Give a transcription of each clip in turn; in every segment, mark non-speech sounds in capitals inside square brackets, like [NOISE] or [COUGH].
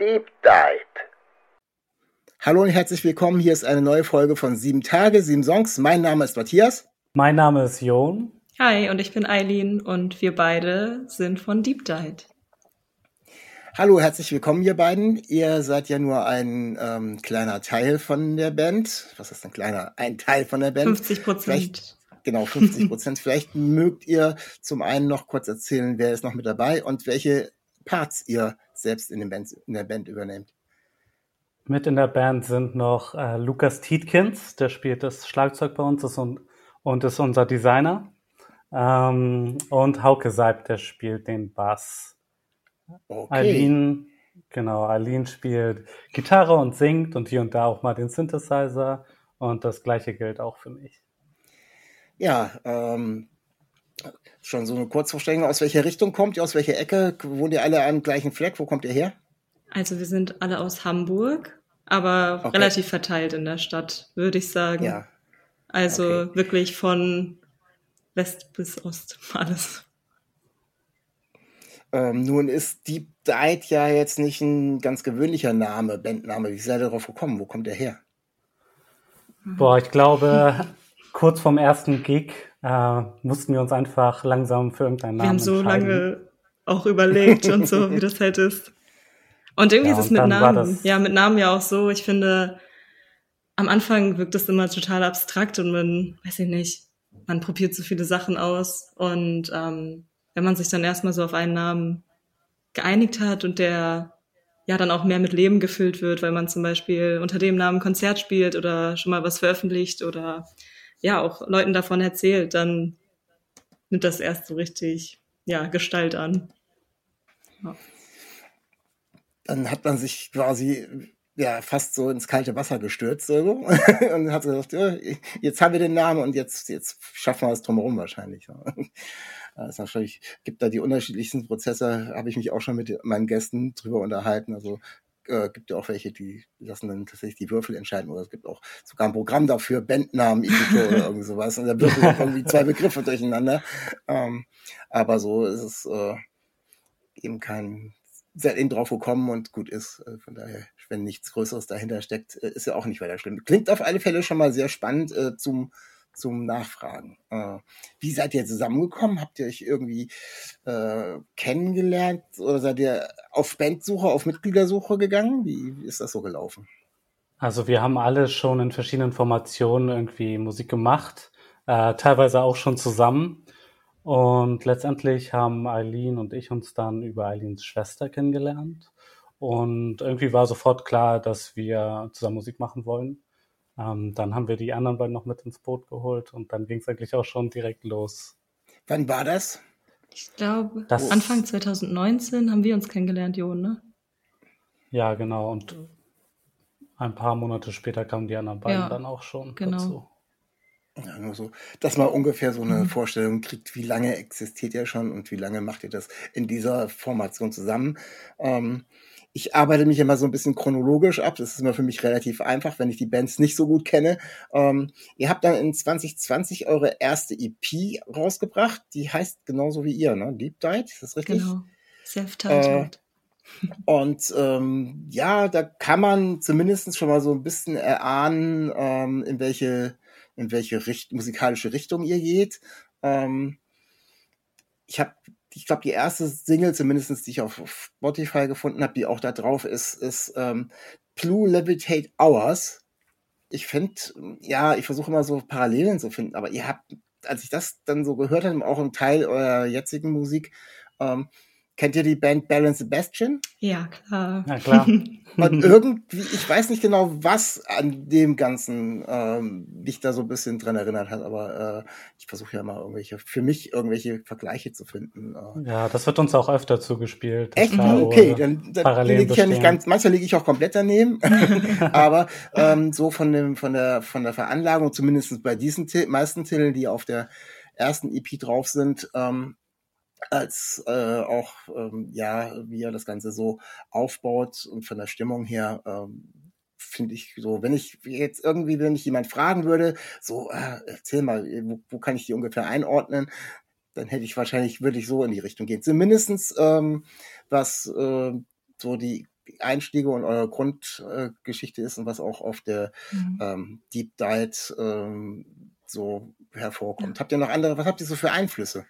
Deep Dive. Hallo und herzlich willkommen. Hier ist eine neue Folge von Sieben Tage, sieben Songs. Mein Name ist Matthias. Mein Name ist Jon. Hi, und ich bin Eileen und wir beide sind von Deep Dive. Hallo, herzlich willkommen, ihr beiden. Ihr seid ja nur ein ähm, kleiner Teil von der Band. Was ist ein kleiner? Ein Teil von der Band. 50 Prozent. Genau, 50 Prozent. [LAUGHS] Vielleicht mögt ihr zum einen noch kurz erzählen, wer ist noch mit dabei und welche Parts ihr selbst in, Band, in der Band übernehmt. Mit in der Band sind noch äh, Lukas Tietkins, der spielt das Schlagzeug bei uns ist und, und ist unser Designer. Ähm, und Hauke Seib, der spielt den Bass. Okay. Aline, genau, Aline spielt Gitarre und singt und hier und da auch mal den Synthesizer. Und das gleiche gilt auch für mich. Ja, ähm, schon so eine Kurzvorstellung. Aus welcher Richtung kommt ihr? Aus welcher Ecke? Wohnt ihr alle am gleichen Fleck? Wo kommt ihr her? Also wir sind alle aus Hamburg, aber okay. relativ verteilt in der Stadt, würde ich sagen. Ja. Also okay. wirklich von West bis Ost [LAUGHS] alles. Ähm, nun ist Deep Dive ja jetzt nicht ein ganz gewöhnlicher Name, Bandname. Wie seid ihr darauf gekommen? Wo kommt der her? Boah, ich glaube, kurz vorm ersten Gig äh, mussten wir uns einfach langsam für irgendeinen Namen entscheiden. Wir haben so lange auch überlegt und so, [LAUGHS] wie das halt ist. Und irgendwie ja, ist es mit Namen, ja, mit Namen ja auch so. Ich finde, am Anfang wirkt es immer total abstrakt und man, weiß ich nicht, man probiert so viele Sachen aus. Und ähm, wenn man sich dann erstmal so auf einen Namen geeinigt hat und der ja dann auch mehr mit Leben gefüllt wird, weil man zum Beispiel unter dem Namen Konzert spielt oder schon mal was veröffentlicht oder ja auch Leuten davon erzählt, dann nimmt das erst so richtig ja Gestalt an. Ja. Dann hat man sich quasi ja fast so ins kalte Wasser gestürzt so, [LAUGHS] und hat gesagt, ja, jetzt haben wir den Namen und jetzt jetzt schaffen wir es drumherum wahrscheinlich. Das ist gibt da die unterschiedlichsten Prozesse, habe ich mich auch schon mit meinen Gästen drüber unterhalten. Also äh, gibt ja auch welche, die lassen dann tatsächlich die Würfel entscheiden. Oder es gibt auch sogar ein Programm dafür, Bandnamen, Editor oder [LAUGHS] irgend sowas. Und da würfelt auch irgendwie zwei Begriffe durcheinander. Ähm, aber so ist es äh, eben kein, seid eben drauf gekommen und gut ist. Äh, von daher, wenn nichts Größeres dahinter steckt, äh, ist ja auch nicht weiter schlimm. Klingt auf alle Fälle schon mal sehr spannend äh, zum zum Nachfragen. Äh, wie seid ihr zusammengekommen? Habt ihr euch irgendwie äh, kennengelernt oder seid ihr auf Bandsuche, auf Mitgliedersuche gegangen? Wie, wie ist das so gelaufen? Also wir haben alle schon in verschiedenen Formationen irgendwie Musik gemacht, äh, teilweise auch schon zusammen. Und letztendlich haben Eileen und ich uns dann über Eileens Schwester kennengelernt. Und irgendwie war sofort klar, dass wir zusammen Musik machen wollen. Ähm, dann haben wir die anderen beiden noch mit ins Boot geholt und dann ging es eigentlich auch schon direkt los. Wann war das? Ich glaube, Anfang 2019 haben wir uns kennengelernt, Jon, ne? Ja, genau. Und ein paar Monate später kamen die anderen beiden ja, dann auch schon genau. dazu. Ja, nur so, dass man ungefähr so eine mhm. Vorstellung kriegt, wie lange existiert ihr schon und wie lange macht ihr das in dieser Formation zusammen. Ähm, ich arbeite mich immer so ein bisschen chronologisch ab. Das ist immer für mich relativ einfach, wenn ich die Bands nicht so gut kenne. Ähm, ihr habt dann in 2020 eure erste EP rausgebracht. Die heißt genauso wie ihr, ne? Deep Dive, ist das richtig? Genau. Self-titled. Äh, und ähm, ja, da kann man zumindest schon mal so ein bisschen erahnen, ähm, in welche, in welche Richt musikalische Richtung ihr geht. Ähm, ich habe ich glaube, die erste Single, zumindest die ich auf Spotify gefunden habe, die auch da drauf ist, ist ähm, Blue Levitate Hours. Ich finde, ja, ich versuche immer so Parallelen zu finden, aber ihr habt, als ich das dann so gehört habe, auch ein Teil eurer jetzigen Musik, ähm, Kennt ihr die Band Balance Sebastian? Ja, klar. Ja, klar. [LAUGHS] Und irgendwie, ich weiß nicht genau, was an dem Ganzen ähm, mich da so ein bisschen dran erinnert hat, aber äh, ich versuche ja mal irgendwelche, für mich irgendwelche Vergleiche zu finden. Äh. Ja, das wird uns auch öfter zugespielt. Echt? Okay, dann, dann liege ich ja nicht ganz, manchmal liege ich auch komplett daneben, [LAUGHS] [LAUGHS] aber ähm, so von dem, von der, von der Veranlagung, zumindest bei diesen meisten Titeln, die auf der ersten EP drauf sind, ähm, als äh, auch ähm, ja, wie er das Ganze so aufbaut und von der Stimmung her ähm, finde ich so, wenn ich jetzt irgendwie, wenn mich jemand fragen würde, so, äh, erzähl mal, wo, wo kann ich die ungefähr einordnen, dann hätte ich wahrscheinlich, würde ich so in die Richtung gehen. Zumindestens ähm, was äh, so die Einstiege und eure Grundgeschichte äh, ist und was auch auf der mhm. ähm, Deep Dive ähm, so hervorkommt. Ja. Habt ihr noch andere, was habt ihr so für Einflüsse?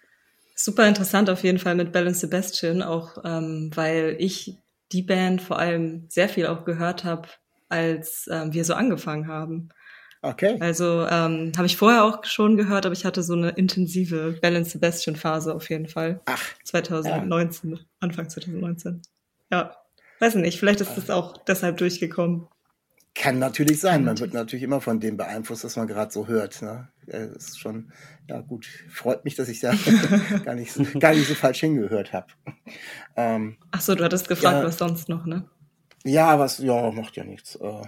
Super interessant auf jeden Fall mit Balance Sebastian, auch ähm, weil ich die Band vor allem sehr viel auch gehört habe, als ähm, wir so angefangen haben. Okay. Also ähm, habe ich vorher auch schon gehört, aber ich hatte so eine intensive Balance Sebastian Phase auf jeden Fall. Ach. 2019, ja. Anfang 2019. Ja, weiß nicht, vielleicht ist das auch deshalb durchgekommen. Kann natürlich sein. Man wird natürlich immer von dem beeinflusst, was man gerade so hört. Ne? Das ist schon, ja gut, freut mich, dass ich da [LAUGHS] gar, nicht, gar nicht so falsch hingehört habe. Ähm, Ach so, du hattest gefragt, ja, was sonst noch, ne? Ja, was, ja, macht ja nichts. Äh,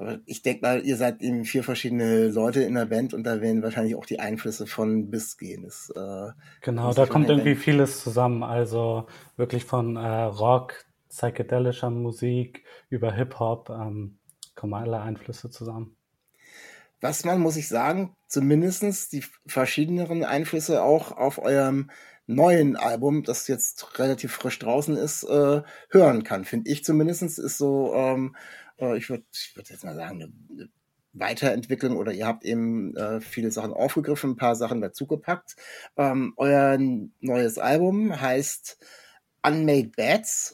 aber ich denke mal, ihr seid eben vier verschiedene Leute in der Band und da werden wahrscheinlich auch die Einflüsse von bis gehen. Das, äh, genau, da kommt irgendwie Band. vieles zusammen. Also wirklich von äh, Rock, psychedelischer Musik über Hip-Hop. Ähm, kommen alle Einflüsse zusammen. Was man, muss ich sagen, zumindestens die verschiedenen Einflüsse auch auf eurem neuen Album, das jetzt relativ frisch draußen ist, äh, hören kann, finde ich zumindestens ist so, ähm, äh, ich würde würd jetzt mal sagen, eine, Weiterentwicklung oder ihr habt eben äh, viele Sachen aufgegriffen, ein paar Sachen dazugepackt. Ähm, euer neues Album heißt Unmade.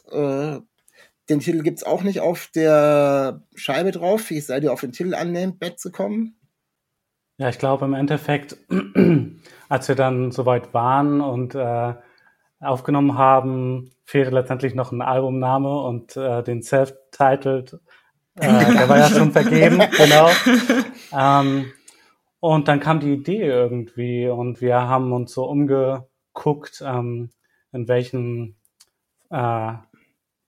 Äh, den Titel gibt's auch nicht auf der Scheibe drauf. Wie seid ihr auf den Titel annehmt, Bett zu kommen? Ja, ich glaube im Endeffekt, [CLEARS THROAT] als wir dann soweit waren und äh, aufgenommen haben, fehlte letztendlich noch ein Albumname und äh, den Self-Titled, äh, [LAUGHS] der war ja schon vergeben, genau. Ähm, und dann kam die Idee irgendwie und wir haben uns so umgeguckt, ähm, in welchen äh,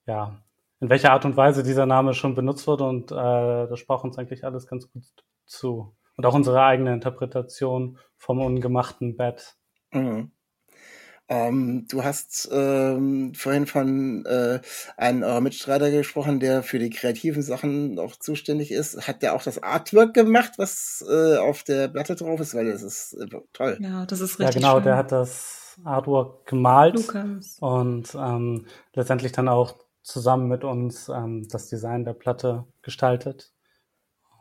ja, in welcher Art und Weise dieser Name schon benutzt wurde und äh, das sprach uns eigentlich alles ganz gut zu. Und auch unsere eigene Interpretation vom ungemachten Bett. Mhm. Ähm, du hast ähm, vorhin von äh, einem eurer Mitstreiter gesprochen, der für die kreativen Sachen auch zuständig ist. Hat der auch das Artwork gemacht, was äh, auf der Platte drauf ist? Weil das ist äh, toll. Ja, das ist richtig. Ja, genau, schön. der hat das Artwork gemalt Lukas. und ähm, letztendlich dann auch zusammen mit uns ähm, das Design der Platte gestaltet.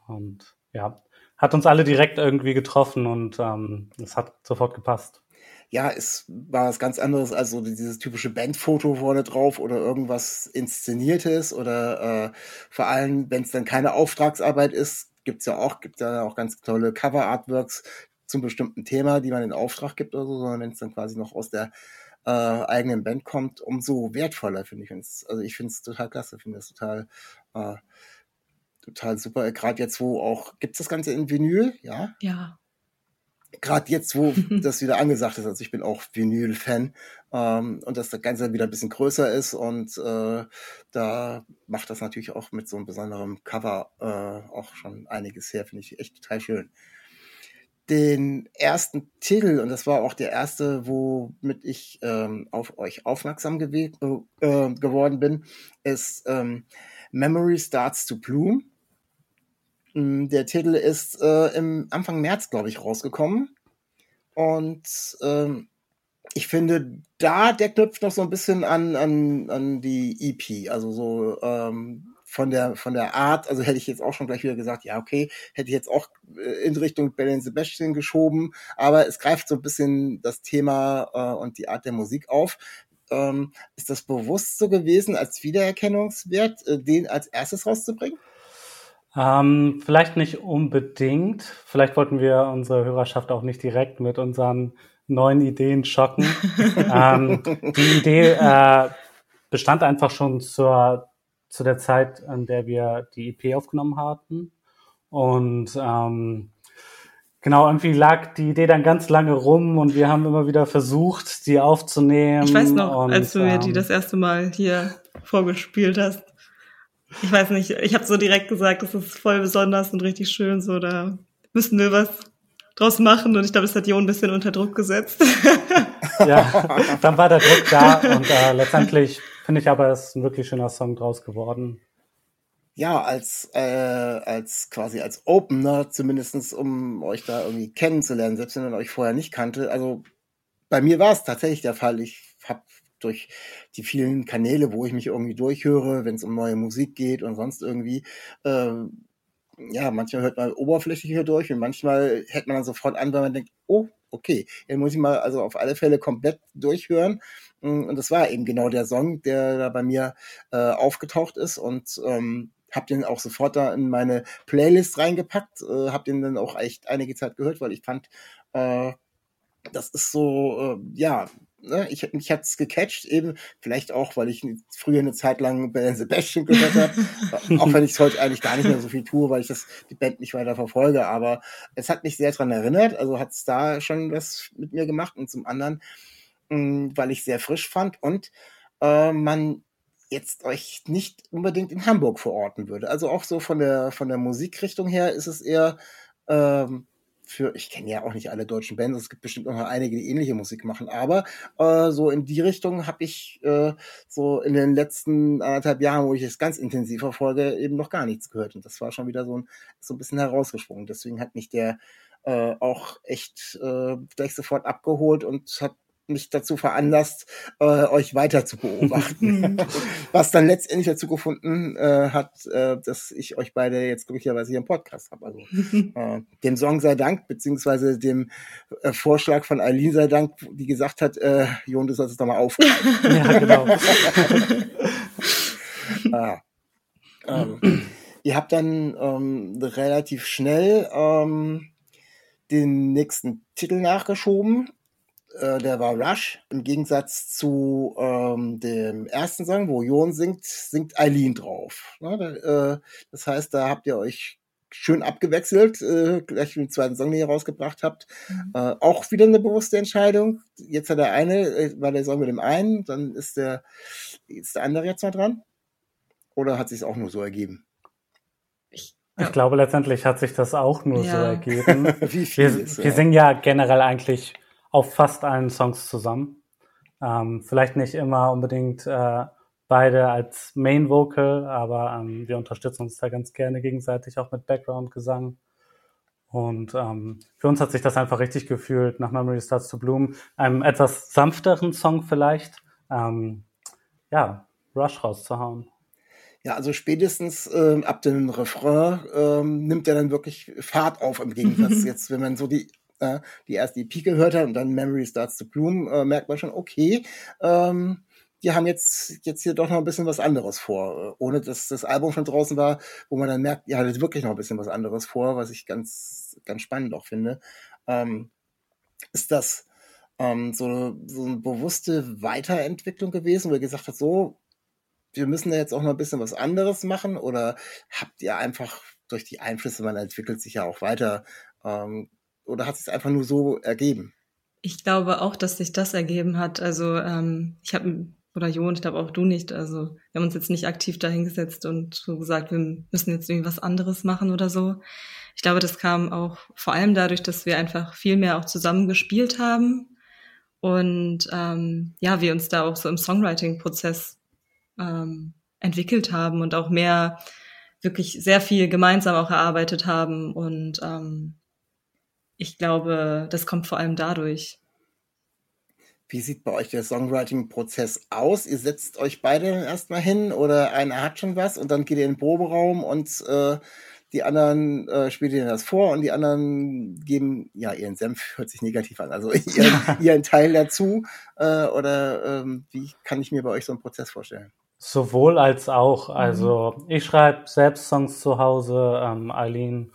Und ja, hat uns alle direkt irgendwie getroffen und ähm, es hat sofort gepasst. Ja, es war was ganz anderes als so dieses typische Bandfoto vorne drauf oder irgendwas Inszeniertes oder äh, vor allem, wenn es dann keine Auftragsarbeit ist, gibt's ja auch, gibt ja auch ganz tolle Cover-Artworks zum bestimmten Thema, die man in Auftrag gibt oder so, sondern wenn es dann quasi noch aus der äh, eigenen Band kommt, umso wertvoller, finde ich. Also ich finde es total klasse, finde es total, äh, total super. Gerade jetzt, wo auch, gibt es das Ganze in Vinyl? Ja. Ja. Gerade jetzt, wo [LAUGHS] das wieder angesagt ist, also ich bin auch Vinyl-Fan ähm, und dass das Ganze wieder ein bisschen größer ist und äh, da macht das natürlich auch mit so einem besonderen Cover äh, auch schon einiges her, finde ich echt total schön den ersten Titel, und das war auch der erste, womit ich ähm, auf euch aufmerksam äh, äh, geworden bin, ist ähm, Memory Starts to Bloom. Mm, der Titel ist äh, im Anfang März, glaube ich, rausgekommen. Und ähm, ich finde, da der knüpft noch so ein bisschen an, an, an die EP. Also so ähm, von der, von der Art, also hätte ich jetzt auch schon gleich wieder gesagt, ja, okay, hätte ich jetzt auch äh, in Richtung Belen Sebastian geschoben, aber es greift so ein bisschen das Thema äh, und die Art der Musik auf. Ähm, ist das bewusst so gewesen, als Wiedererkennungswert, äh, den als erstes rauszubringen? Ähm, vielleicht nicht unbedingt. Vielleicht wollten wir unsere Hörerschaft auch nicht direkt mit unseren neuen Ideen schocken. [LAUGHS] ähm, die Idee äh, bestand einfach schon zur, zu der Zeit, an der wir die EP aufgenommen hatten. Und ähm, genau, irgendwie lag die Idee dann ganz lange rum und wir haben immer wieder versucht, die aufzunehmen. Ich weiß noch, und, als du mir die ähm, das erste Mal hier vorgespielt hast. Ich weiß nicht, ich habe so direkt gesagt, das ist voll besonders und richtig schön, so da müssen wir was draus machen und ich glaube, das hat Jo ein bisschen unter Druck gesetzt. ja, dann war der Druck da und äh, letztendlich finde ich aber, ist ein wirklich schöner Song draus geworden. Ja, als, äh, als quasi als Opener, zumindestens um euch da irgendwie kennenzulernen, selbst wenn man euch vorher nicht kannte. Also bei mir war es tatsächlich der Fall. Ich habe durch die vielen Kanäle, wo ich mich irgendwie durchhöre, wenn es um neue Musik geht und sonst irgendwie, äh, ja, manchmal hört man oberflächlich hier durch und manchmal hält man dann sofort an, weil man denkt, oh, okay, den muss ich mal also auf alle Fälle komplett durchhören. Und das war eben genau der Song, der da bei mir äh, aufgetaucht ist und ähm, habe den auch sofort da in meine Playlist reingepackt, äh, habe den dann auch echt einige Zeit gehört, weil ich fand, äh, das ist so, äh, ja, ne, ich, mich hat's gecatcht, eben, vielleicht auch, weil ich früher eine Zeit lang Ben Sebastian gehört habe, [LAUGHS] auch wenn ich es heute eigentlich gar nicht mehr so viel tue, weil ich das, die Band nicht weiter verfolge, aber es hat mich sehr dran erinnert, also hat's da schon was mit mir gemacht und zum anderen, mh, hm, weil ich sehr frisch fand und äh, man jetzt euch nicht unbedingt in Hamburg verorten würde. Also auch so von der von der Musikrichtung her ist es eher ähm, für, ich kenne ja auch nicht alle deutschen Bands, es gibt bestimmt noch einige, die ähnliche Musik machen, aber äh, so in die Richtung habe ich äh, so in den letzten anderthalb Jahren, wo ich es ganz intensiv verfolge, eben noch gar nichts gehört. Und das war schon wieder so ein, so ein bisschen herausgesprungen. Deswegen hat mich der äh, auch echt äh, gleich sofort abgeholt und hat mich dazu veranlasst, äh, euch weiter zu beobachten. [LAUGHS] Was dann letztendlich dazu gefunden äh, hat, äh, dass ich euch beide jetzt glücklicherweise hier im Podcast habe. Also [LAUGHS] äh, dem Song sei Dank, beziehungsweise dem äh, Vorschlag von Eileen sei Dank, die gesagt hat, äh, Jon, du sollst es doch mal aufgreifen. [LAUGHS] ja, genau. ah, ähm, ihr habt dann ähm, relativ schnell ähm, den nächsten Titel nachgeschoben äh, der war Rush. Im Gegensatz zu ähm, dem ersten Song, wo Jon singt, singt Eileen drauf. Ne? Da, äh, das heißt, da habt ihr euch schön abgewechselt, äh, gleich den zweiten Song, den ihr rausgebracht habt. Mhm. Äh, auch wieder eine bewusste Entscheidung. Jetzt hat der eine, äh, war der Song mit dem einen, dann ist der, ist der andere jetzt mal dran. Oder hat sich auch nur so ergeben? Ich, ja. ich glaube, letztendlich hat sich das auch nur ja. so ergeben. [LAUGHS] Wie viel wir, ist, wir singen ja generell eigentlich auf fast allen Songs zusammen. Ähm, vielleicht nicht immer unbedingt äh, beide als Main Vocal, aber ähm, wir unterstützen uns da ganz gerne gegenseitig auch mit Background-Gesang. Und ähm, für uns hat sich das einfach richtig gefühlt, nach Memory Starts to Bloom, einem etwas sanfteren Song vielleicht, ähm, ja, Rush rauszuhauen. Ja, also spätestens ähm, ab dem Refrain ähm, nimmt er dann wirklich Fahrt auf im Gegensatz [LAUGHS] jetzt, wenn man so die äh, die erste EP gehört hat und dann Memory Starts to Bloom, äh, merkt man schon, okay, ähm, die haben jetzt, jetzt hier doch noch ein bisschen was anderes vor, äh, ohne dass das Album schon draußen war, wo man dann merkt, ihr hattet wirklich noch ein bisschen was anderes vor, was ich ganz, ganz spannend auch finde. Ähm, ist das ähm, so, so eine bewusste Weiterentwicklung gewesen, wo ihr gesagt habt, so, wir müssen da jetzt auch noch ein bisschen was anderes machen oder habt ihr einfach durch die Einflüsse, man entwickelt sich ja auch weiter, ähm, oder hat es einfach nur so ergeben? Ich glaube auch, dass sich das ergeben hat. Also ähm, ich habe oder Jo, ich glaube auch du nicht. Also wir haben uns jetzt nicht aktiv dahingesetzt und so gesagt, wir müssen jetzt irgendwie was anderes machen oder so. Ich glaube, das kam auch vor allem dadurch, dass wir einfach viel mehr auch zusammen gespielt haben und ähm, ja, wir uns da auch so im Songwriting-Prozess ähm, entwickelt haben und auch mehr wirklich sehr viel gemeinsam auch erarbeitet haben und ähm, ich glaube, das kommt vor allem dadurch. wie sieht bei euch der Songwriting-Prozess aus? Ihr setzt euch beide erstmal hin oder einer hat schon was und dann geht ihr in den Proberaum und äh, die anderen äh, spielen dir das vor und die anderen geben ja ihren Senf, hört sich negativ an, also [LAUGHS] ihren, [LAUGHS] ihren Teil dazu. Äh, oder ähm, wie kann ich mir bei euch so einen Prozess vorstellen? Sowohl als auch. Also mhm. ich schreibe selbst Songs zu Hause, ähm, Eileen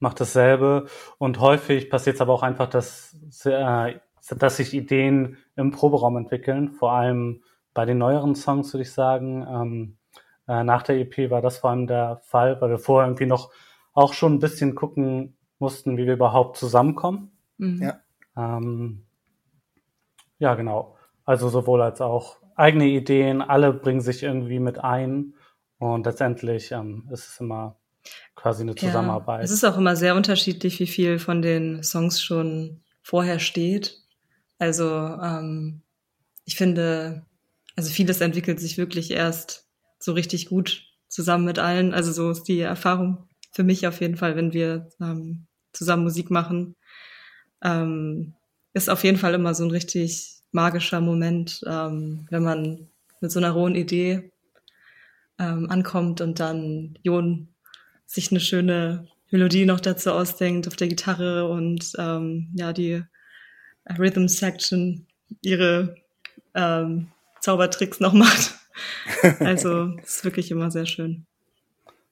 macht dasselbe und häufig passiert es aber auch einfach, dass, äh, dass sich Ideen im Proberaum entwickeln, vor allem bei den neueren Songs würde ich sagen. Ähm, äh, nach der EP war das vor allem der Fall, weil wir vorher irgendwie noch auch schon ein bisschen gucken mussten, wie wir überhaupt zusammenkommen. Mhm. Ja. Ähm, ja, genau. Also sowohl als auch eigene Ideen, alle bringen sich irgendwie mit ein und letztendlich ähm, ist es immer quasi eine Zusammenarbeit. Ja, es ist auch immer sehr unterschiedlich, wie viel von den Songs schon vorher steht. Also ähm, ich finde, also vieles entwickelt sich wirklich erst so richtig gut zusammen mit allen. Also so ist die Erfahrung für mich auf jeden Fall, wenn wir ähm, zusammen Musik machen. Ähm, ist auf jeden Fall immer so ein richtig magischer Moment, ähm, wenn man mit so einer rohen Idee ähm, ankommt und dann Jon sich eine schöne Melodie noch dazu ausdenkt auf der Gitarre und ähm, ja, die Rhythm Section ihre ähm, Zaubertricks noch macht. [LAUGHS] Also es ist wirklich immer sehr schön.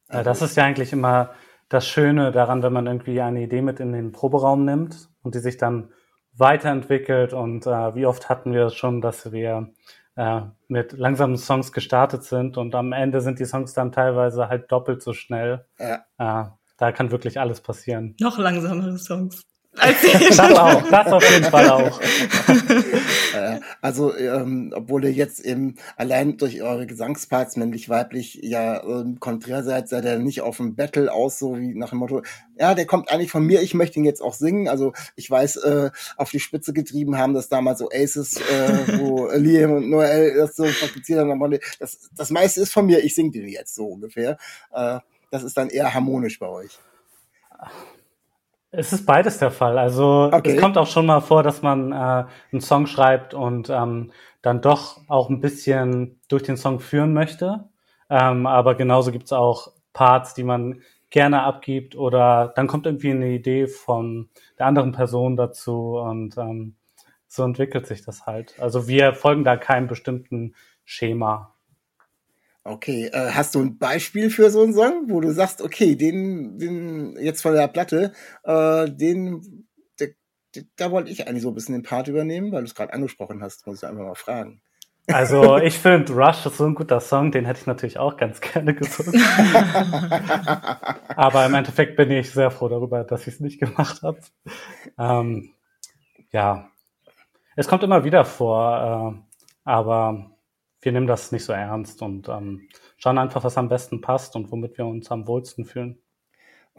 Das ist ja eigentlich immer das Schöne daran, wenn man irgendwie eine Idee mit in den Proberaum nimmt und die sich dann weiterentwickelt. Und äh, wie oft hatten wir schon, dass wir äh, mit langsamen Songs gestartet sind und am Ende sind die Songs dann teilweise halt doppelt so schnell. Ja. Äh, da kann wirklich alles passieren. Noch langsamere Songs. Das auch, das auf jeden Fall auch. Äh, also, ähm, obwohl ihr jetzt eben allein durch eure Gesangsparts männlich-weiblich ja ähm, konträr seid, seid ihr nicht auf dem Battle aus, so wie nach dem Motto, ja, der kommt eigentlich von mir, ich möchte ihn jetzt auch singen. Also ich weiß, äh, auf die Spitze getrieben haben das damals so Aces, äh, wo [LAUGHS] Liam und Noel das so praktiziert haben. Das, das meiste ist von mir, ich sing dir jetzt so ungefähr. Äh, das ist dann eher harmonisch bei euch. Es ist beides der Fall. Also okay. es kommt auch schon mal vor, dass man äh, einen Song schreibt und ähm, dann doch auch ein bisschen durch den Song führen möchte. Ähm, aber genauso gibt's auch Parts, die man gerne abgibt oder dann kommt irgendwie eine Idee von der anderen Person dazu und ähm, so entwickelt sich das halt. Also wir folgen da keinem bestimmten Schema. Okay, äh, hast du ein Beispiel für so einen Song, wo du sagst, okay, den, den jetzt von der Platte, äh, den, der, der, da wollte ich eigentlich so ein bisschen den Part übernehmen, weil du es gerade angesprochen hast, muss ich einfach mal fragen. Also ich finde Rush ist so ein guter Song, den hätte ich natürlich auch ganz [LAUGHS] gerne gesungen. [LAUGHS] Aber im Endeffekt bin ich sehr froh darüber, dass ich es nicht gemacht habe. Ähm, ja, es kommt immer wieder vor, äh, aber wir nehmen das nicht so ernst und ähm, schauen einfach, was am besten passt und womit wir uns am wohlsten fühlen.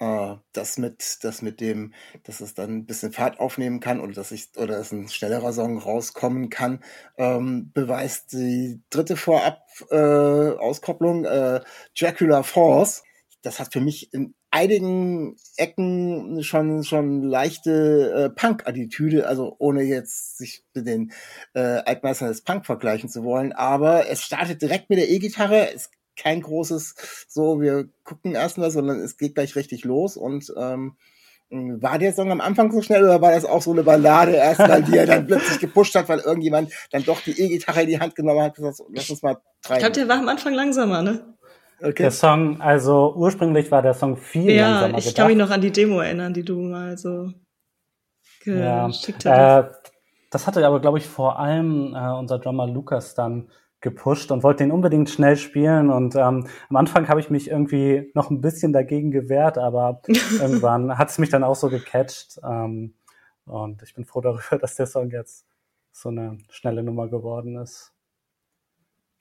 Uh, das mit, das mit dem, dass es dann ein bisschen Fahrt aufnehmen kann oder dass ich, oder dass ein schnellerer Song rauskommen kann, ähm, beweist die dritte Vorab äh, äh, Dracula Force. Das hat für mich in einigen Ecken schon schon leichte äh, Punk-Attitüde, also ohne jetzt sich mit den äh, Altmeistern des Punk vergleichen zu wollen, aber es startet direkt mit der E-Gitarre, ist kein großes so, wir gucken erstmal, sondern es geht gleich richtig los und ähm, war der Song am Anfang so schnell oder war das auch so eine Ballade erstmal, die er dann plötzlich gepusht hat, weil irgendjemand dann doch die E-Gitarre in die Hand genommen hat und gesagt, lass uns mal treiben. Ich glaube, der war am Anfang langsamer, ne? Okay. Der Song, also ursprünglich war der Song viel ja, langsamer ich kann mich noch an die Demo erinnern, die du mal so geschickt ja, Äh, das hatte aber, glaube ich, vor allem äh, unser Drummer Lukas dann gepusht und wollte den unbedingt schnell spielen. Und ähm, am Anfang habe ich mich irgendwie noch ein bisschen dagegen gewehrt, aber [LAUGHS] irgendwann hat es mich dann auch so gecatcht. Ähm, und ich bin froh darüber, [LAUGHS] dass der Song jetzt so eine schnelle Nummer geworden ist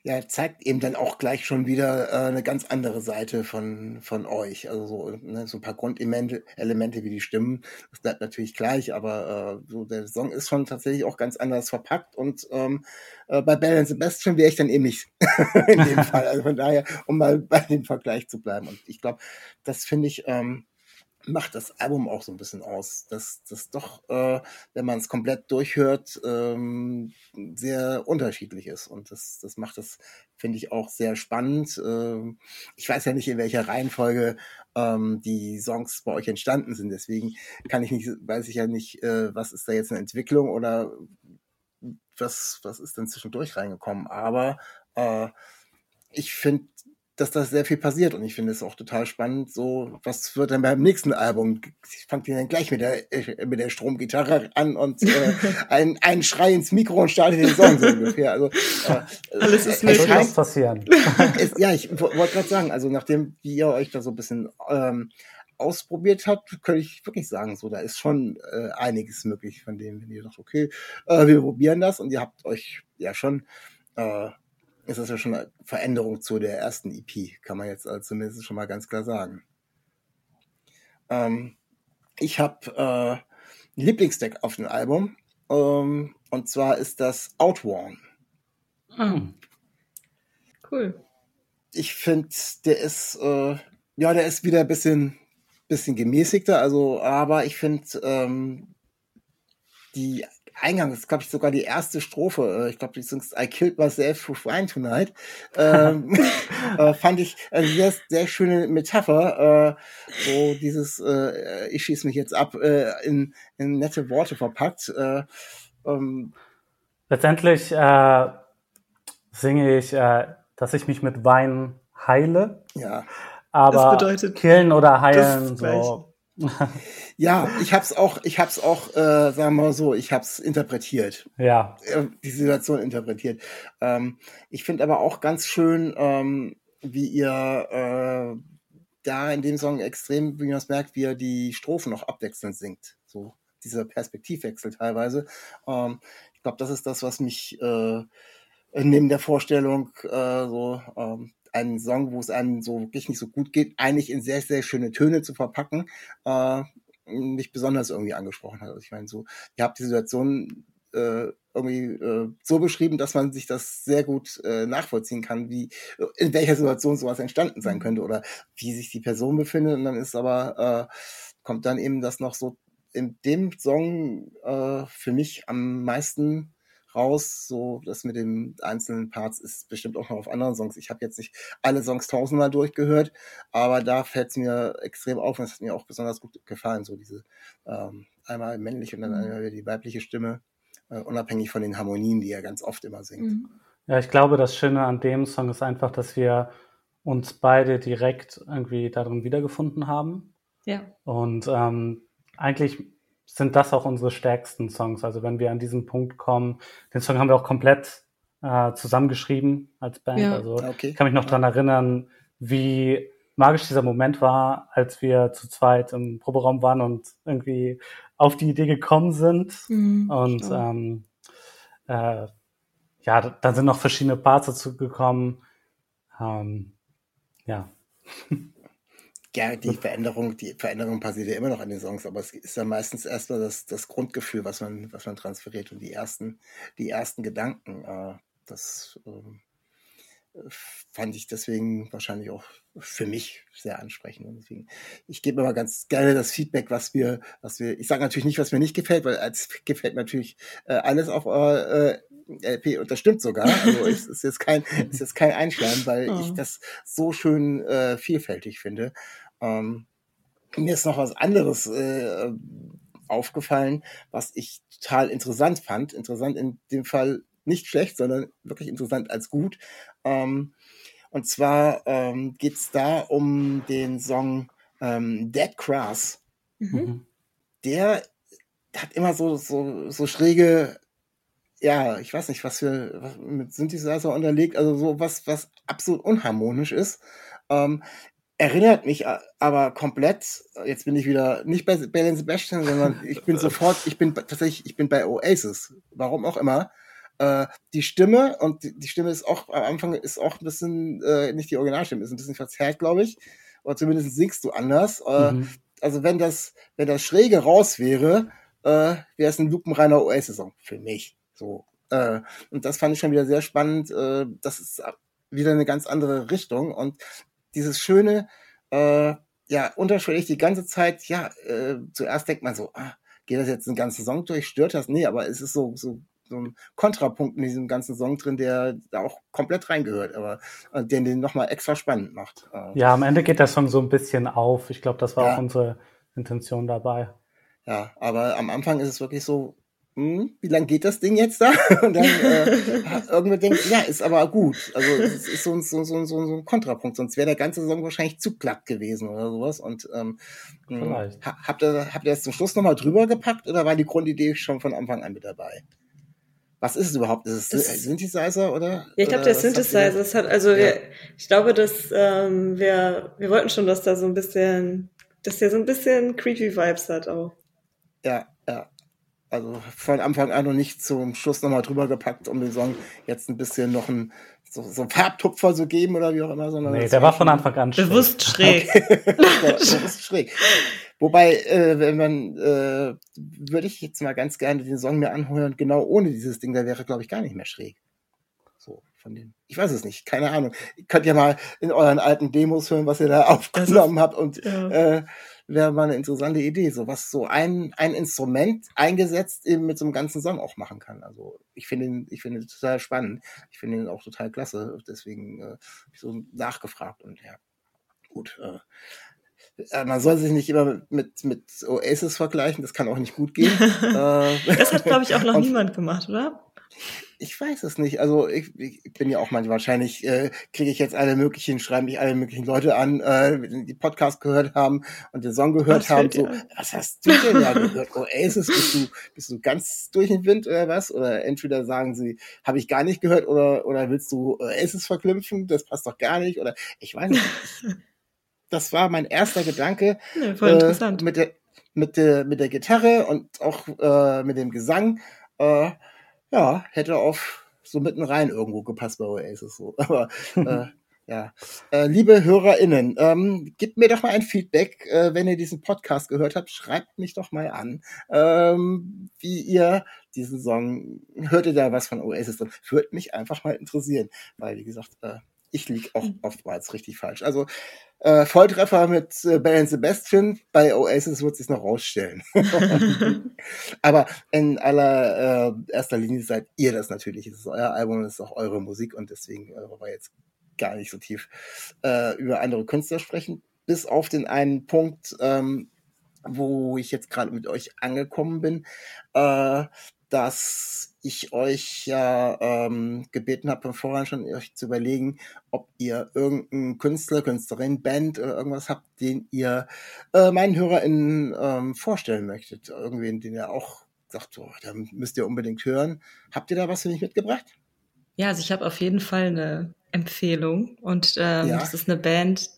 ja, zeigt eben dann auch gleich schon wieder äh, eine ganz andere Seite von, von euch. Also so, ne, so ein paar Grundelemente Elemente wie die Stimmen, das bleibt natürlich gleich, aber äh, so der Song ist schon tatsächlich auch ganz anders verpackt und ähm, äh, bei Bell Sebastian wäre ich dann eben nicht [LAUGHS] in dem [LAUGHS] Fall. Also von daher, um mal bei dem Vergleich zu bleiben. Und ich glaube, das finde ich, ähm, macht das Album auch so ein bisschen aus. Dass das doch, äh, wenn man es komplett durchhört, ähm, sehr unterschiedlich ist. Und das, das macht das, finde ich, auch sehr spannend. Ähm, ich weiß ja nicht, in welcher Reihenfolge ähm, die Songs bei euch entstanden sind. Deswegen kann ich nicht, weiß ich ja nicht, äh, was ist da jetzt eine Entwicklung oder was, was ist denn zwischendurch reingekommen. Aber äh, ich finde dass da sehr viel passiert und ich finde es auch total spannend, so, was wird dann beim nächsten Album? Ich fange dann gleich mit der, äh, mit der Stromgitarre an und äh, [LAUGHS] ein, ein Schrei ins Mikro und starte den Song so ungefähr. Also, äh, [LAUGHS] Alles ist möglich. Kann passieren. [LAUGHS] Es, ja, ich wollte gerade sagen, also nachdem ihr euch da so ein bisschen ähm, ausprobiert habt, könnte ich wirklich sagen, so, da ist schon äh, einiges möglich von dem, wenn ihr sagt, okay, äh, wir probieren das und ihr habt euch ja schon äh, ist das ja schon eine Veränderung zu der ersten EP, kann man jetzt also zumindest schon mal ganz klar sagen. Ähm, ich habe äh, ein Lieblingsdeck auf dem Album ähm, und zwar ist das Outworn. Oh. Cool. Ich finde, der ist äh, ja, der ist wieder ein bisschen bisschen gemäßigter, also aber ich finde ähm, die Eingang, das ist, glaube ich, sogar die erste Strophe. Äh, ich glaube, die singst I killed myself through wine tonight. Ähm, [LAUGHS] [LAUGHS] äh, fand ich eine sehr, sehr schöne Metapher, äh, so dieses äh, ich schieße mich jetzt ab äh, in, in nette Worte verpackt. Äh, ähm, Letztendlich äh, singe ich, äh, dass ich mich mit Wein heile. Ja. Aber killen oder heilen, so [LAUGHS] ja, ich hab's auch, ich hab's auch, äh, sagen wir mal so, ich hab's interpretiert. Ja. Äh, die Situation interpretiert. Ähm, ich finde aber auch ganz schön, ähm, wie ihr äh, da in dem Song extrem, wie man es merkt, wie er die Strophen noch abwechselnd singt. So dieser Perspektivwechsel teilweise. Ähm, ich glaube, das ist das, was mich äh, neben der Vorstellung äh, so ähm, einen Song, wo es einem so wirklich nicht so gut geht, eigentlich in sehr, sehr schöne Töne zu verpacken, äh, mich besonders irgendwie angesprochen hat. Also ich meine, so, ihr habt die Situation äh, irgendwie äh, so beschrieben, dass man sich das sehr gut äh, nachvollziehen kann, wie in welcher Situation sowas entstanden sein könnte oder wie sich die Person befindet. Und dann ist aber äh, kommt dann eben das noch so in dem Song äh, für mich am meisten raus. So, das mit den einzelnen Parts ist bestimmt auch noch auf anderen Songs. Ich habe jetzt nicht alle Songs tausendmal durchgehört, aber da fällt es mir extrem auf und es hat mir auch besonders gut gefallen. So diese ähm, einmal männliche und dann mhm. einmal die weibliche Stimme, äh, unabhängig von den Harmonien, die er ganz oft immer singt. Mhm. Ja, ich glaube, das Schöne an dem Song ist einfach, dass wir uns beide direkt irgendwie darin wiedergefunden haben. Ja. Und ähm, eigentlich sind das auch unsere stärksten Songs. Also wenn wir an diesen Punkt kommen, den Song haben wir auch komplett äh, zusammengeschrieben als Band. Ja. Also okay. ich kann mich noch dran erinnern, wie magisch dieser Moment war, als wir zu zweit im Proberaum waren und irgendwie auf die Idee gekommen sind. Mhm, und ähm, äh, ja, dann sind noch verschiedene Parts dazu gekommen. Ähm, ja. [LAUGHS] ja, die Veränderung, die Veränderung passiert ja immer noch an den Songs, aber es ist ja meistens erstmal das, das Grundgefühl, was man, was man transferiert und die ersten, die ersten Gedanken. Äh, das äh, fand ich deswegen wahrscheinlich auch für mich sehr ansprechend. Und deswegen, ich gebe immer ganz gerne das Feedback, was wir, was wir, ich sage natürlich nicht, was mir nicht gefällt, weil als gefällt natürlich äh, alles auf eurer äh, LP und das stimmt sogar. Also es ist jetzt kein, [LAUGHS] ist jetzt kein Einschleimen, weil oh. ich das so schön äh, vielfältig finde. Ähm, mir ist noch was anderes äh, aufgefallen, was ich total interessant fand. Interessant in dem Fall nicht schlecht, sondern wirklich interessant als gut. Ähm, und zwar ähm, geht es da um den Song ähm, Dead Grass. Mhm. Der hat immer so, so, so schräge ja, ich weiß nicht, was für was mit Synthesizer unterlegt, also so was, was absolut unharmonisch ist. Ähm, erinnert mich aber komplett, jetzt bin ich wieder nicht bei Bell Sebastian, sondern ich bin [LAUGHS] sofort, ich bin tatsächlich, ich bin bei Oasis, warum auch immer. Äh, die Stimme und die, die, Stimme ist auch am Anfang ist auch ein bisschen, äh, nicht die Originalstimme, ist ein bisschen verzerrt, glaube ich. Oder zumindest singst du anders. Äh, mhm. Also wenn das, wenn das Schräge raus wäre, äh, wäre es ein lupenreiner Oasis-Song für mich. So. Äh, und das fand ich schon wieder sehr spannend. Äh, das ist wieder eine ganz andere Richtung. Und dieses schöne, äh, ja, unterschwellig die ganze Zeit, ja, äh, zuerst denkt man so, ah, geht das jetzt einen ganzen Song durch, stört das? Nee, aber es ist so, so, so ein Kontrapunkt in diesem ganzen Song drin, der da auch komplett reingehört, aber äh, den den nochmal extra spannend macht. Äh, ja, am Ende geht der Song so ein bisschen auf. Ich glaube, das war ja. auch unsere Intention dabei. Ja, aber am Anfang ist es wirklich so, hm, wie lang geht das Ding jetzt da? [LAUGHS] Und dann äh, irgendwer denkt, ja, ist aber gut. Also es ist so, so, so, so, so ein Kontrapunkt, sonst wäre der ganze Song wahrscheinlich zu glatt gewesen oder sowas. Und ähm, hm, Vielleicht. habt, ihr, habt ihr das zum Schluss nochmal drüber gepackt oder war die Grundidee schon von Anfang an mit dabei? Was ist es überhaupt? Ist es das Synthesizer oder? Ja, ich glaube, der Synthesizer. Es hat also, ja. wir, ich glaube, dass ähm, wir, wir wollten schon, dass da so ein bisschen, dass der so ein bisschen creepy Vibes hat auch. Ja, ja. Also von Anfang an und nicht zum Schluss nochmal drüber gepackt, um den Song jetzt ein bisschen noch ein so, so Farbtupfer so geben oder wie auch immer. Sondern nee, der war von Anfang an schräg. Bewusst schräg. [LAUGHS] Okay. bewusst schräg. Wobei, äh, wenn man, äh, würde ich jetzt mal ganz gerne den Song mir anhören, genau ohne dieses Ding, da wäre, glaube ich, gar nicht mehr schräg. So, von den, ich weiß es nicht, keine Ahnung. Ihr könnt ja mal in euren alten Demos hören, was ihr da [LAUGHS] aufgenommen ist, habt und ja. äh, wäre mal eine interessante Idee, so was so ein, ein Instrument eingesetzt eben mit so einem ganzen Song auch machen kann. Also ich finde ihn, ich finde ihn total spannend. Ich finde ihn auch total klasse. Deswegen äh, habe ich so nachgefragt und ja, gut. Äh man soll sich nicht immer mit, mit Oasis vergleichen, das kann auch nicht gut gehen. [LAUGHS] Äh, das hat, glaube ich, auch noch [LAUGHS] niemand gemacht, oder? ich weiß es nicht. Also ich, ich bin ja auch manchmal wahrscheinlich, äh, kriege ich jetzt alle möglichen, schreiben mich alle möglichen Leute an, äh, die Podcast gehört haben und den Song gehört was haben. So, was hast du denn da gehört? [LAUGHS] Oasis, bist du, bist du ganz durch den Wind oder was? Oder entweder sagen sie, habe ich gar nicht gehört oder, oder willst du Oasis verknüpfen? Das passt doch gar nicht. Oder ich weiß nicht. Das war mein erster Gedanke. Ja, voll interessant. Äh, mit der, mit der, mit der Gitarre und auch äh, mit dem Gesang. Äh, ja, hätte auf so mitten rein irgendwo gepasst bei Oasis so. [LAUGHS] Aber äh, [LAUGHS] ja, äh, liebe HörerInnen, ähm, gebt mir doch mal ein Feedback, äh, wenn ihr diesen Podcast gehört habt, schreibt mich doch mal an, ähm, wie ihr diesen Song, hört ihr da was von Oasis drin? Würde mich einfach mal interessieren, weil wie gesagt, äh, ich liege auch mhm. oftmals richtig falsch. Also äh, Volltreffer mit äh, Bell Sebastian, bei Oasis wird sich noch rausstellen. [LAUGHS] Aber in aller äh, erster Linie seid ihr das natürlich. Es ist euer Album, es ist auch eure Musik und deswegen äh, wollen wir jetzt gar nicht so tief äh, über andere Künstler sprechen. Bis auf den einen Punkt, ähm, wo ich jetzt gerade mit euch angekommen bin, äh, dass ich euch ja ähm, gebeten habe, von vorhin schon euch zu überlegen, ob ihr irgendeinen Künstler, Künstlerin, Band oder irgendwas habt, den ihr äh, meinen HörerInnen ähm, vorstellen möchtet. Irgendwen, den ihr auch sagt, so, da müsst ihr unbedingt hören. Habt ihr da was für mich mitgebracht? Ja, also ich habe auf jeden Fall eine Empfehlung und ähm, ja. das ist eine Band,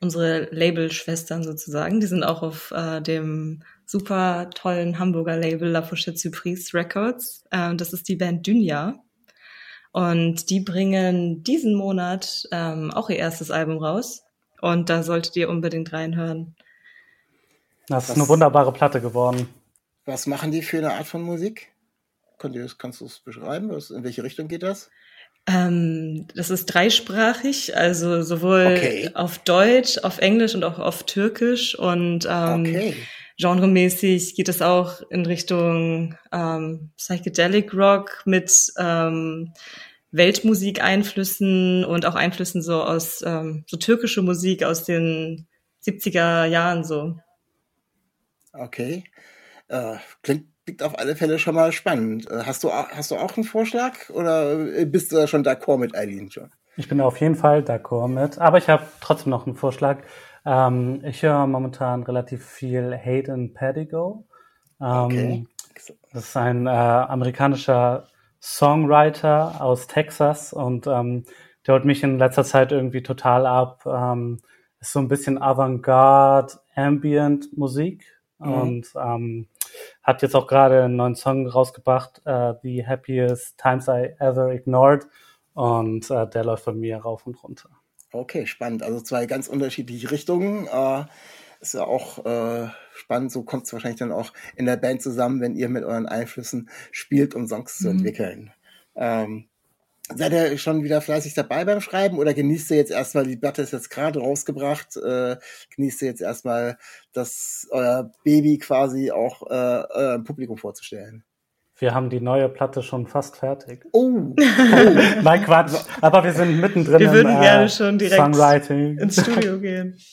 unsere Labelschwestern sozusagen. Die sind auch auf äh, dem super tollen Hamburger Label La Pochette Surprise Records. Ähm, das ist die Band Dünya. Und die bringen diesen Monat ähm, auch ihr erstes Album raus. Und da solltet ihr unbedingt reinhören. Das ist was, eine wunderbare Platte geworden. Was machen die für eine Art von Musik? Kannst du es beschreiben? in welche Richtung geht das? Ähm, das ist dreisprachig, also sowohl okay. auf Deutsch, auf Englisch und auch auf Türkisch. Und ähm, okay. Genremäßig geht es auch in Richtung ähm, Psychedelic Rock mit ähm, Weltmusik-Einflüssen und auch Einflüssen so aus ähm, so türkische Musik aus den 70er Jahren so. Okay. Äh, klingt klingt auf alle Fälle schon mal spannend. Äh, hast du, hast du auch einen Vorschlag oder äh, bist du da schon d'accord mit Eileen schon? Ich bin auf jeden Fall d'accord mit, aber ich habe trotzdem noch einen Vorschlag. Ähm, ich höre momentan relativ viel Hate in Pedigo. Ähm, okay. Das ist ein äh, amerikanischer Songwriter aus Texas und ähm, der holt mich in letzter Zeit irgendwie total ab. Ähm, ist so ein bisschen Avantgarde, Ambient Musik mhm. und ähm, hat jetzt auch gerade einen neuen Song rausgebracht, uh, The Happiest Times I Ever Ignored. Und uh, der läuft von mir rauf und runter. Okay, spannend. Also zwei ganz unterschiedliche Richtungen. Äh, ist ja auch äh, spannend. So kommt es wahrscheinlich dann auch in der Band zusammen, wenn ihr mit euren Einflüssen spielt, um Songs mhm. zu entwickeln. Ähm, seid ihr schon wieder fleißig dabei beim Schreiben oder genießt ihr jetzt erstmal, die Platte ist jetzt gerade rausgebracht, äh, genießt ihr jetzt erstmal, das euer Baby quasi auch äh, Publikum vorzustellen? Wir haben die neue Platte schon fast fertig. Oh! oh. [LAUGHS] Nein, Quatsch. Aber wir sind mittendrin Wir würden im, gerne äh, schon direkt Songwriting. ins Studio gehen. [LAUGHS]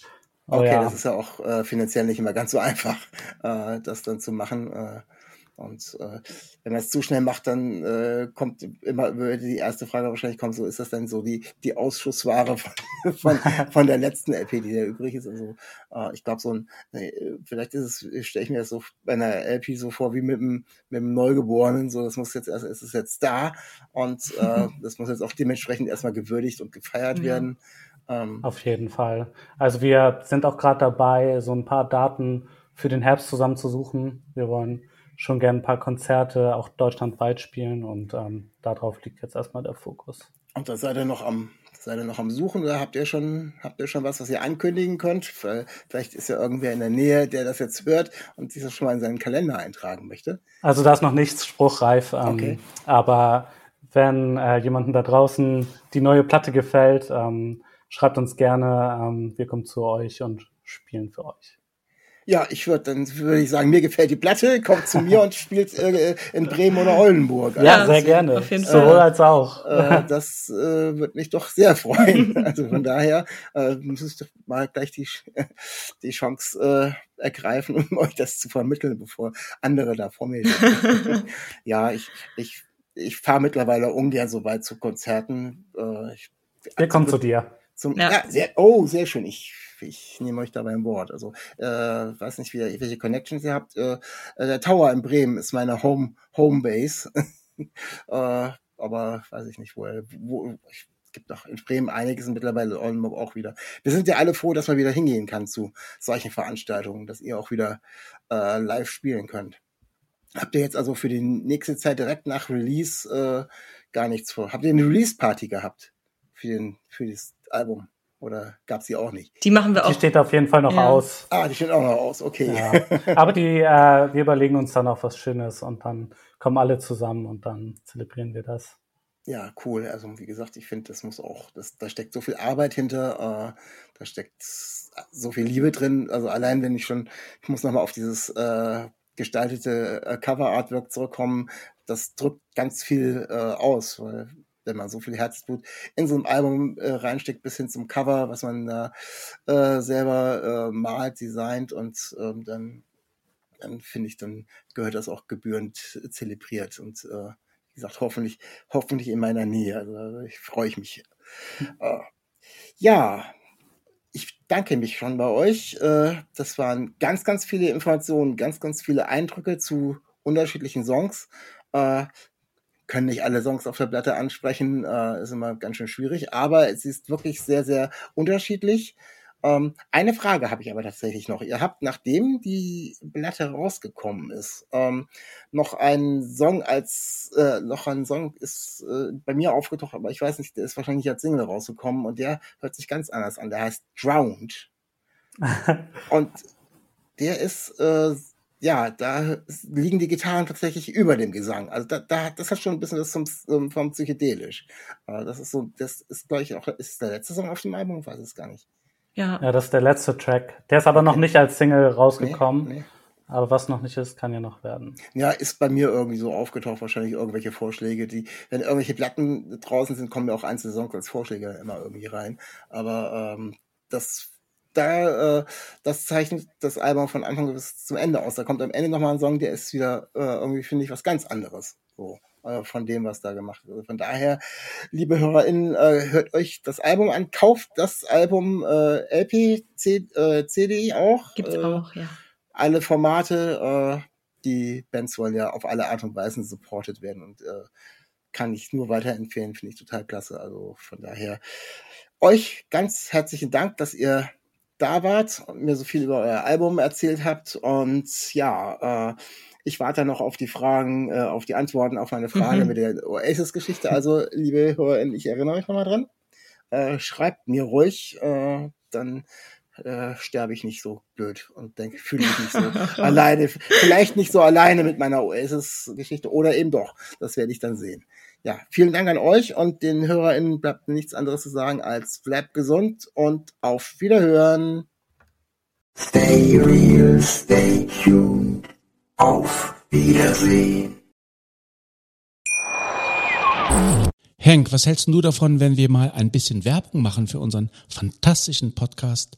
Oh, Okay, ja. das ist ja auch äh, finanziell nicht immer ganz so einfach, äh, das dann zu machen. Äh, und äh, wenn man es zu schnell macht, dann äh, kommt immer würde die erste Frage wahrscheinlich kommen, so ist das denn so die, die Ausschussware von, [LAUGHS] von, [LAUGHS] von der letzten LP, die da übrig ist. Also äh, ich glaube so ein, äh, vielleicht ist es, stelle ich mir das so bei einer LP so vor wie mit dem, mit dem Neugeborenen, so das muss jetzt erst, es ist jetzt da und äh, [LAUGHS] das muss jetzt auch dementsprechend erstmal gewürdigt und gefeiert Ja. werden. Ähm, Auf jeden Fall. Also wir sind auch gerade dabei, so ein paar Daten für den Herbst zusammenzusuchen. Wir wollen schon gerne ein paar Konzerte auch deutschlandweit spielen und ähm, darauf liegt jetzt erstmal der Fokus. Und da seid ihr noch am, seid ihr noch am Suchen oder habt ihr schon, habt ihr schon was, was ihr ankündigen könnt? Vielleicht ist ja irgendwer in der Nähe, der das jetzt hört und sich das schon mal in seinen Kalender eintragen möchte. Also da ist noch nichts spruchreif, ähm, Okay. aber wenn äh, jemandem da draußen die neue Platte gefällt, ähm, schreibt uns gerne, ähm, wir kommen zu euch und spielen für euch. Ja, ich würde dann würde ich sagen, mir gefällt die Platte, kommt zu mir und spielt äh, in Bremen oder Oldenburg. Ja, Also, sehr gerne. auf jeden Sowohl Fall. als auch. Äh, das äh, wird mich doch sehr freuen. [LAUGHS] Also von daher äh, muss ich doch mal gleich die, [LAUGHS] die Chance äh, ergreifen, um euch das zu vermitteln, bevor andere da vor mir stehen. [LAUGHS] ja, ich, ich, ich fahre mittlerweile ungern so weit zu Konzerten. Äh, ich, Wir kommen zu dir. zum, ja. Ja. sehr, oh, sehr schön. Ich, ich nehme euch dabei an Bord. Also, äh, weiß nicht, wie, welche Connections ihr habt. Äh, äh, der Tower in Bremen ist meine Home, Homebase. [LAUGHS] äh, aber weiß ich nicht, wo, wo ich, es gibt doch in Bremen einiges mittlerweile auch wieder. Wir sind ja alle froh, dass man wieder hingehen kann zu solchen Veranstaltungen, dass ihr auch wieder äh, live spielen könnt. Habt ihr jetzt also für die nächste Zeit direkt nach Release äh, gar nichts vor? Habt ihr eine Release-Party gehabt für, den, für das Album? Oder gab's die auch nicht? Die machen wir Die auch. steht auf jeden Fall noch Ja. aus. Ah, die steht auch noch aus, okay. Ja. [LAUGHS] Aber die, äh, wir überlegen uns dann auch was Schönes und dann kommen alle zusammen und dann zelebrieren wir das. Ja, cool. Also wie gesagt, ich finde, das muss auch, das, da steckt so viel Arbeit hinter, äh, da steckt so viel Liebe drin. Also allein wenn ich schon, ich muss nochmal auf dieses äh, gestaltete äh, Cover-Artwork zurückkommen, das drückt ganz viel äh, aus, weil wenn man so viel Herzblut in so ein Album äh, reinsteckt, bis hin zum Cover, was man da äh, selber äh, malt, designt und ähm, dann, dann finde ich, dann gehört das auch gebührend zelebriert und äh, wie gesagt, hoffentlich, hoffentlich in meiner Nähe. Also ich freue ich mich. Äh, ja, ich danke mich schon bei euch. Äh, das waren ganz, ganz viele Informationen, ganz, ganz viele Eindrücke zu unterschiedlichen Songs. Können nicht alle Songs auf der Platte ansprechen, äh, ist immer ganz schön schwierig, aber es ist wirklich sehr, sehr unterschiedlich. Ähm, eine Frage habe ich aber tatsächlich noch. Ihr habt, nachdem die Platte rausgekommen ist, ähm, noch einen Song als, äh, noch ein Song ist äh, bei mir aufgetaucht, aber ich weiß nicht, der ist wahrscheinlich als Single rausgekommen und der hört sich ganz anders an. Der heißt Drowned. [LAUGHS] Und der ist, äh, ja, da liegen die Gitarren tatsächlich über dem Gesang. Also da, da das hat schon ein bisschen das zum, ähm, vom psychedelisch. Äh, das ist so, das ist glaube ich auch, ist es der letzte Song auf dem Album? Ich weiß es gar nicht. Ja. Ja, das ist der letzte Track. Der ist aber noch nicht als Single rausgekommen. Nee, nee. Aber was noch nicht ist, kann ja noch werden. Ja, ist bei mir irgendwie so aufgetaucht, wahrscheinlich irgendwelche Vorschläge, die, wenn irgendwelche Platten draußen sind, kommen mir auch einzelne Songs als Vorschläge immer irgendwie rein. Aber ähm, das da, äh, das zeichnet das Album von Anfang bis zum Ende aus. Da kommt am Ende nochmal ein Song, der ist wieder äh, irgendwie, finde ich, was ganz anderes. So, äh, von dem, was da gemacht wird. Von daher, liebe HörerInnen, äh, hört euch das Album an, kauft das Album äh, LP, C, äh, CD auch. Gibt's äh, auch, ja. alle Formate, äh, die Bands wollen ja auf alle Art und Weisen supported werden und äh, kann ich nur weiterempfehlen, finde ich total klasse. Also von daher euch ganz herzlichen Dank, dass ihr da wart und mir so viel über euer Album erzählt habt und ja, äh, ich warte noch auf die Fragen, äh, auf die Antworten auf meine Frage Mhm. mit der Oasis-Geschichte. Also, liebe HörerInnen, ich erinnere euch nochmal dran. Äh, schreibt mir ruhig, äh, dann äh, sterbe ich nicht so blöd und denke, [LAUGHS] fühle mich nicht so alleine, vielleicht nicht so alleine mit meiner Oasis-Geschichte oder eben doch. Das werde ich dann sehen. ja, vielen Dank an euch und den HörerInnen bleibt nichts anderes zu sagen als bleibt gesund und auf Wiederhören. Stay real, stay tuned. Auf Wiedersehen. Henk, was hältst du davon, wenn wir mal ein bisschen Werbung machen für unseren fantastischen Podcast